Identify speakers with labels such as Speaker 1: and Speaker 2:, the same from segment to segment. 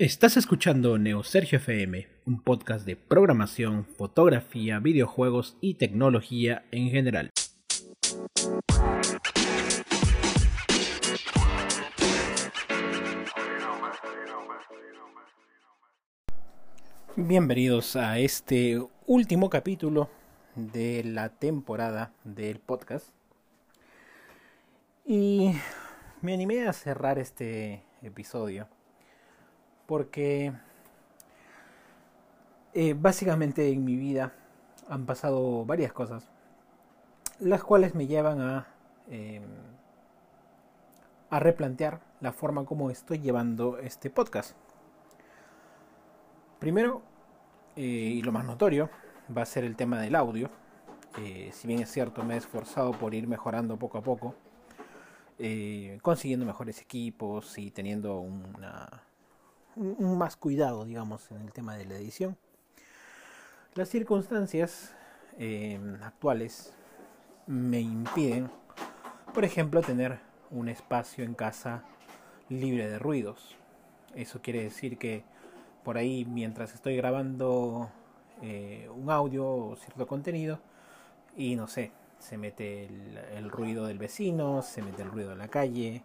Speaker 1: Estás escuchando Neo Sergio FM, un podcast de programación, fotografía, videojuegos y tecnología en general. Bienvenidos a este último capítulo de la temporada del podcast. Y me animé a cerrar este episodio porque eh, básicamente en mi vida han pasado varias cosas, las cuales me llevan a, em, replantear la forma como estoy llevando este podcast. Primero, eh, y lo más notorio, va a ser el tema del audio. Eh, si bien es cierto, me he esforzado por ir mejorando poco a poco, consiguiendo mejores equipos y teniendo una, un más cuidado, digamos, en el tema de la edición. Las circunstancias em, actuales me impiden, por ejemplo, tener un espacio en casa libre de ruidos. Eso quiere decir que por ahí, mientras estoy grabando eh, un audio o cierto contenido, y no sé, se mete el, ruido del vecino, se mete el ruido de la calle,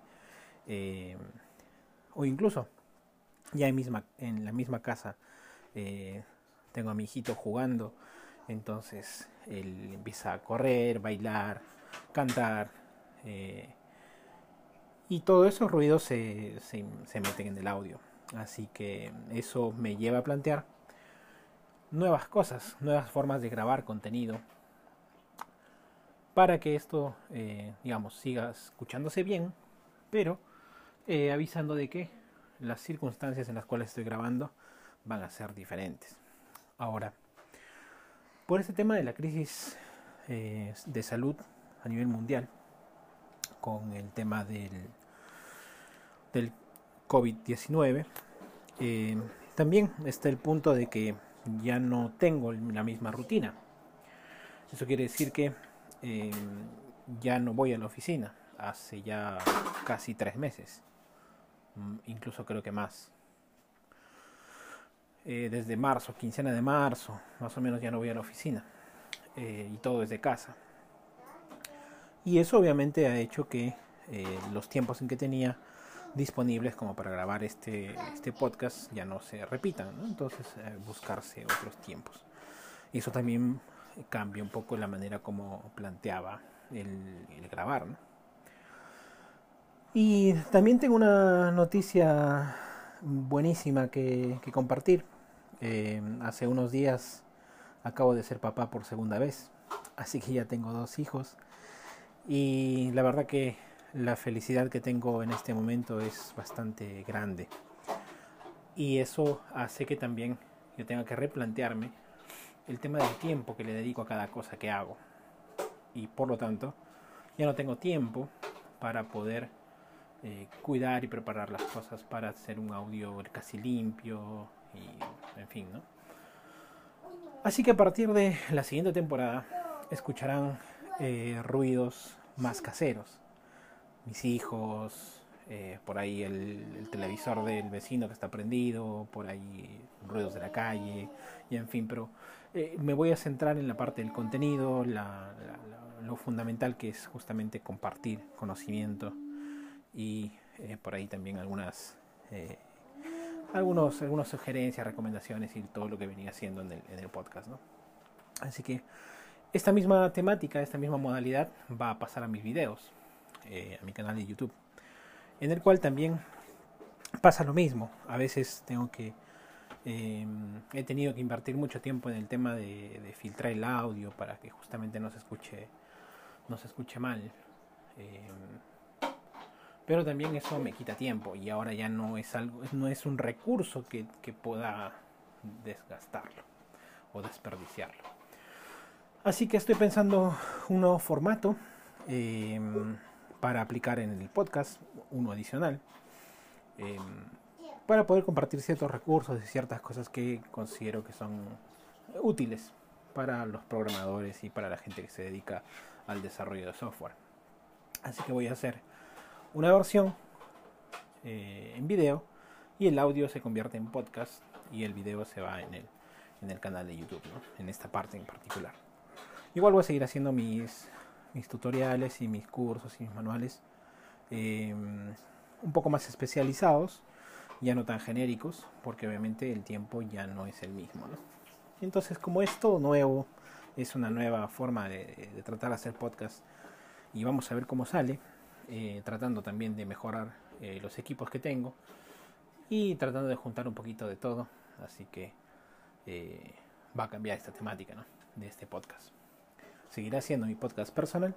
Speaker 1: em, o incluso ya en, misma, en la misma casa eh, tengo a mi hijito jugando, entonces él empieza a correr, bailar, cantar, eh, y todos esos ruidos se, se, meten en el audio. Así que eso me lleva a plantear nuevas cosas, nuevas formas de grabar contenido para que esto, eh, digamos, siga escuchándose bien, pero avisando de que las circunstancias en las cuales estoy grabando van a ser diferentes. Ahora, por este tema de la crisis eh, de salud a nivel mundial, con el tema del, del COVID-19, eh, también está el punto de que ya no tengo la misma rutina. Eso quiere decir que eh, ya no voy a la oficina hace ya casi tres meses. Mm, incluso creo que más. Eh, desde marzo, quincena de marzo, más o menos ya no voy a la oficina. Eh, y todo desde casa. Y eso obviamente ha hecho que eh, los tiempos en que tenía disponibles como para grabar este, este podcast ya no se repitan. Entonces buscarse otros tiempos. Eso también cambia un poco la manera como planteaba el, el grabar. ¿no? Y también tengo una noticia buenísima que, compartir. Eh, hace unos días acabo de ser papá por segunda vez, así que ya tengo dos hijos. Y la verdad que la felicidad que tengo en este momento es bastante grande. Y eso hace que también yo tenga que replantearme el tema del tiempo que le dedico a cada cosa que hago. Y por lo tanto, ya no tengo tiempo para poder eh, cuidar y preparar las cosas para hacer un audio casi limpio y en fin, ¿no? Así que a partir de la siguiente temporada escucharán eh, ruidos más caseros. Mis hijos, eh, por ahí el, televisor del vecino que está prendido, por ahí ruidos de la calle, y en fin, pero me voy a centrar en la parte del contenido, lo fundamental que es justamente compartir conocimiento y eh, por ahí también algunas eh, algunos algunas sugerencias recomendaciones y todo lo que venía haciendo en el, en el podcast ¿no? así que esta misma temática esta misma modalidad va a pasar a mis videos eh, a mi canal de youtube en el cual también pasa lo mismo a veces tengo que he tenido que invertir mucho tiempo en el tema de, de, filtrar el audio para que justamente no se escuche no se escuche mal pero también eso me quita tiempo y ahora ya no es algo, no es un recurso que, pueda desgastarlo o desperdiciarlo. Así que estoy pensando un nuevo formato em, para aplicar en el podcast, uno adicional, em, para poder compartir ciertos recursos y ciertas cosas que considero que son útiles para los programadores y para la gente que se dedica al desarrollo de software. Así que voy a hacer una versión eh, en video y el audio se convierte en podcast y el video se va en el, en el canal de YouTube, en esta parte en particular. Igual voy a seguir haciendo mis, mis tutoriales y mis cursos y mis manuales em, un poco más especializados, ya no tan genéricos, porque obviamente el tiempo ya no es el mismo. Entonces, como es todo nuevo, es una nueva forma de, tratar de hacer podcast y vamos a ver cómo sale, eh, tratando también de mejorar eh, los equipos que tengo y tratando de juntar un poquito de todo, así que eh, va a cambiar esta temática de este podcast. Seguirá siendo mi podcast personal,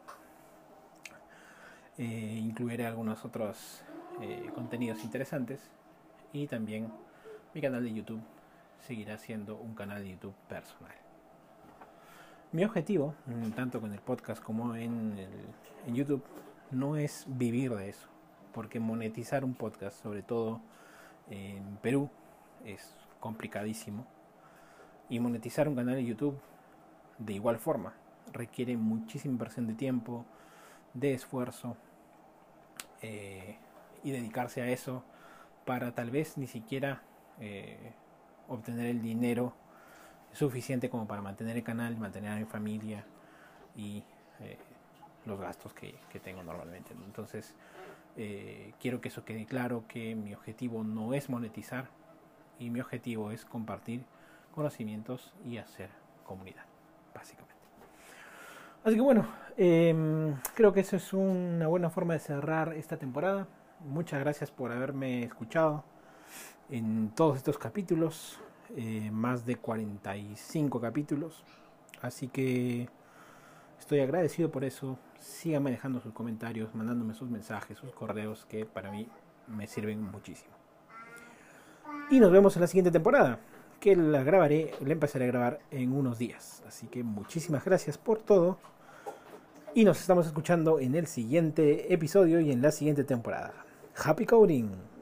Speaker 1: incluiré algunos otros contenidos interesantes y también mi canal de YouTube seguirá siendo un canal de YouTube personal. Mi objetivo, mm, tanto con el podcast como en, en YouTube, no es vivir de eso, porque monetizar un podcast, sobre todo en Perú, es complicadísimo. Y monetizar un canal de YouTube de igual forma requiere muchísima inversión de tiempo, de esfuerzo eh, y dedicarse a eso para tal vez ni siquiera eh, obtener el dinero suficiente como para mantener el canal, mantener a mi familia y eh, los gastos que, tengo normalmente. Entonces, eh, quiero que eso quede claro, que mi objetivo no es monetizar y mi objetivo es compartir conocimientos y hacer comunidad, básicamente. Así que bueno, em, creo que eso es una buena forma de cerrar esta temporada. Muchas gracias por haberme escuchado en todos estos capítulos. Eh, más de 45 capítulos. Así que estoy agradecido por eso. Síganme dejando sus comentarios, mandándome sus mensajes, sus correos, que para mí me sirven muchísimo. Y nos vemos en la siguiente temporada, que la grabaré, la empezaré a grabar en unos días. Así que muchísimas gracias por todo. Y nos estamos escuchando en el siguiente episodio y en la siguiente temporada. Happy Coding.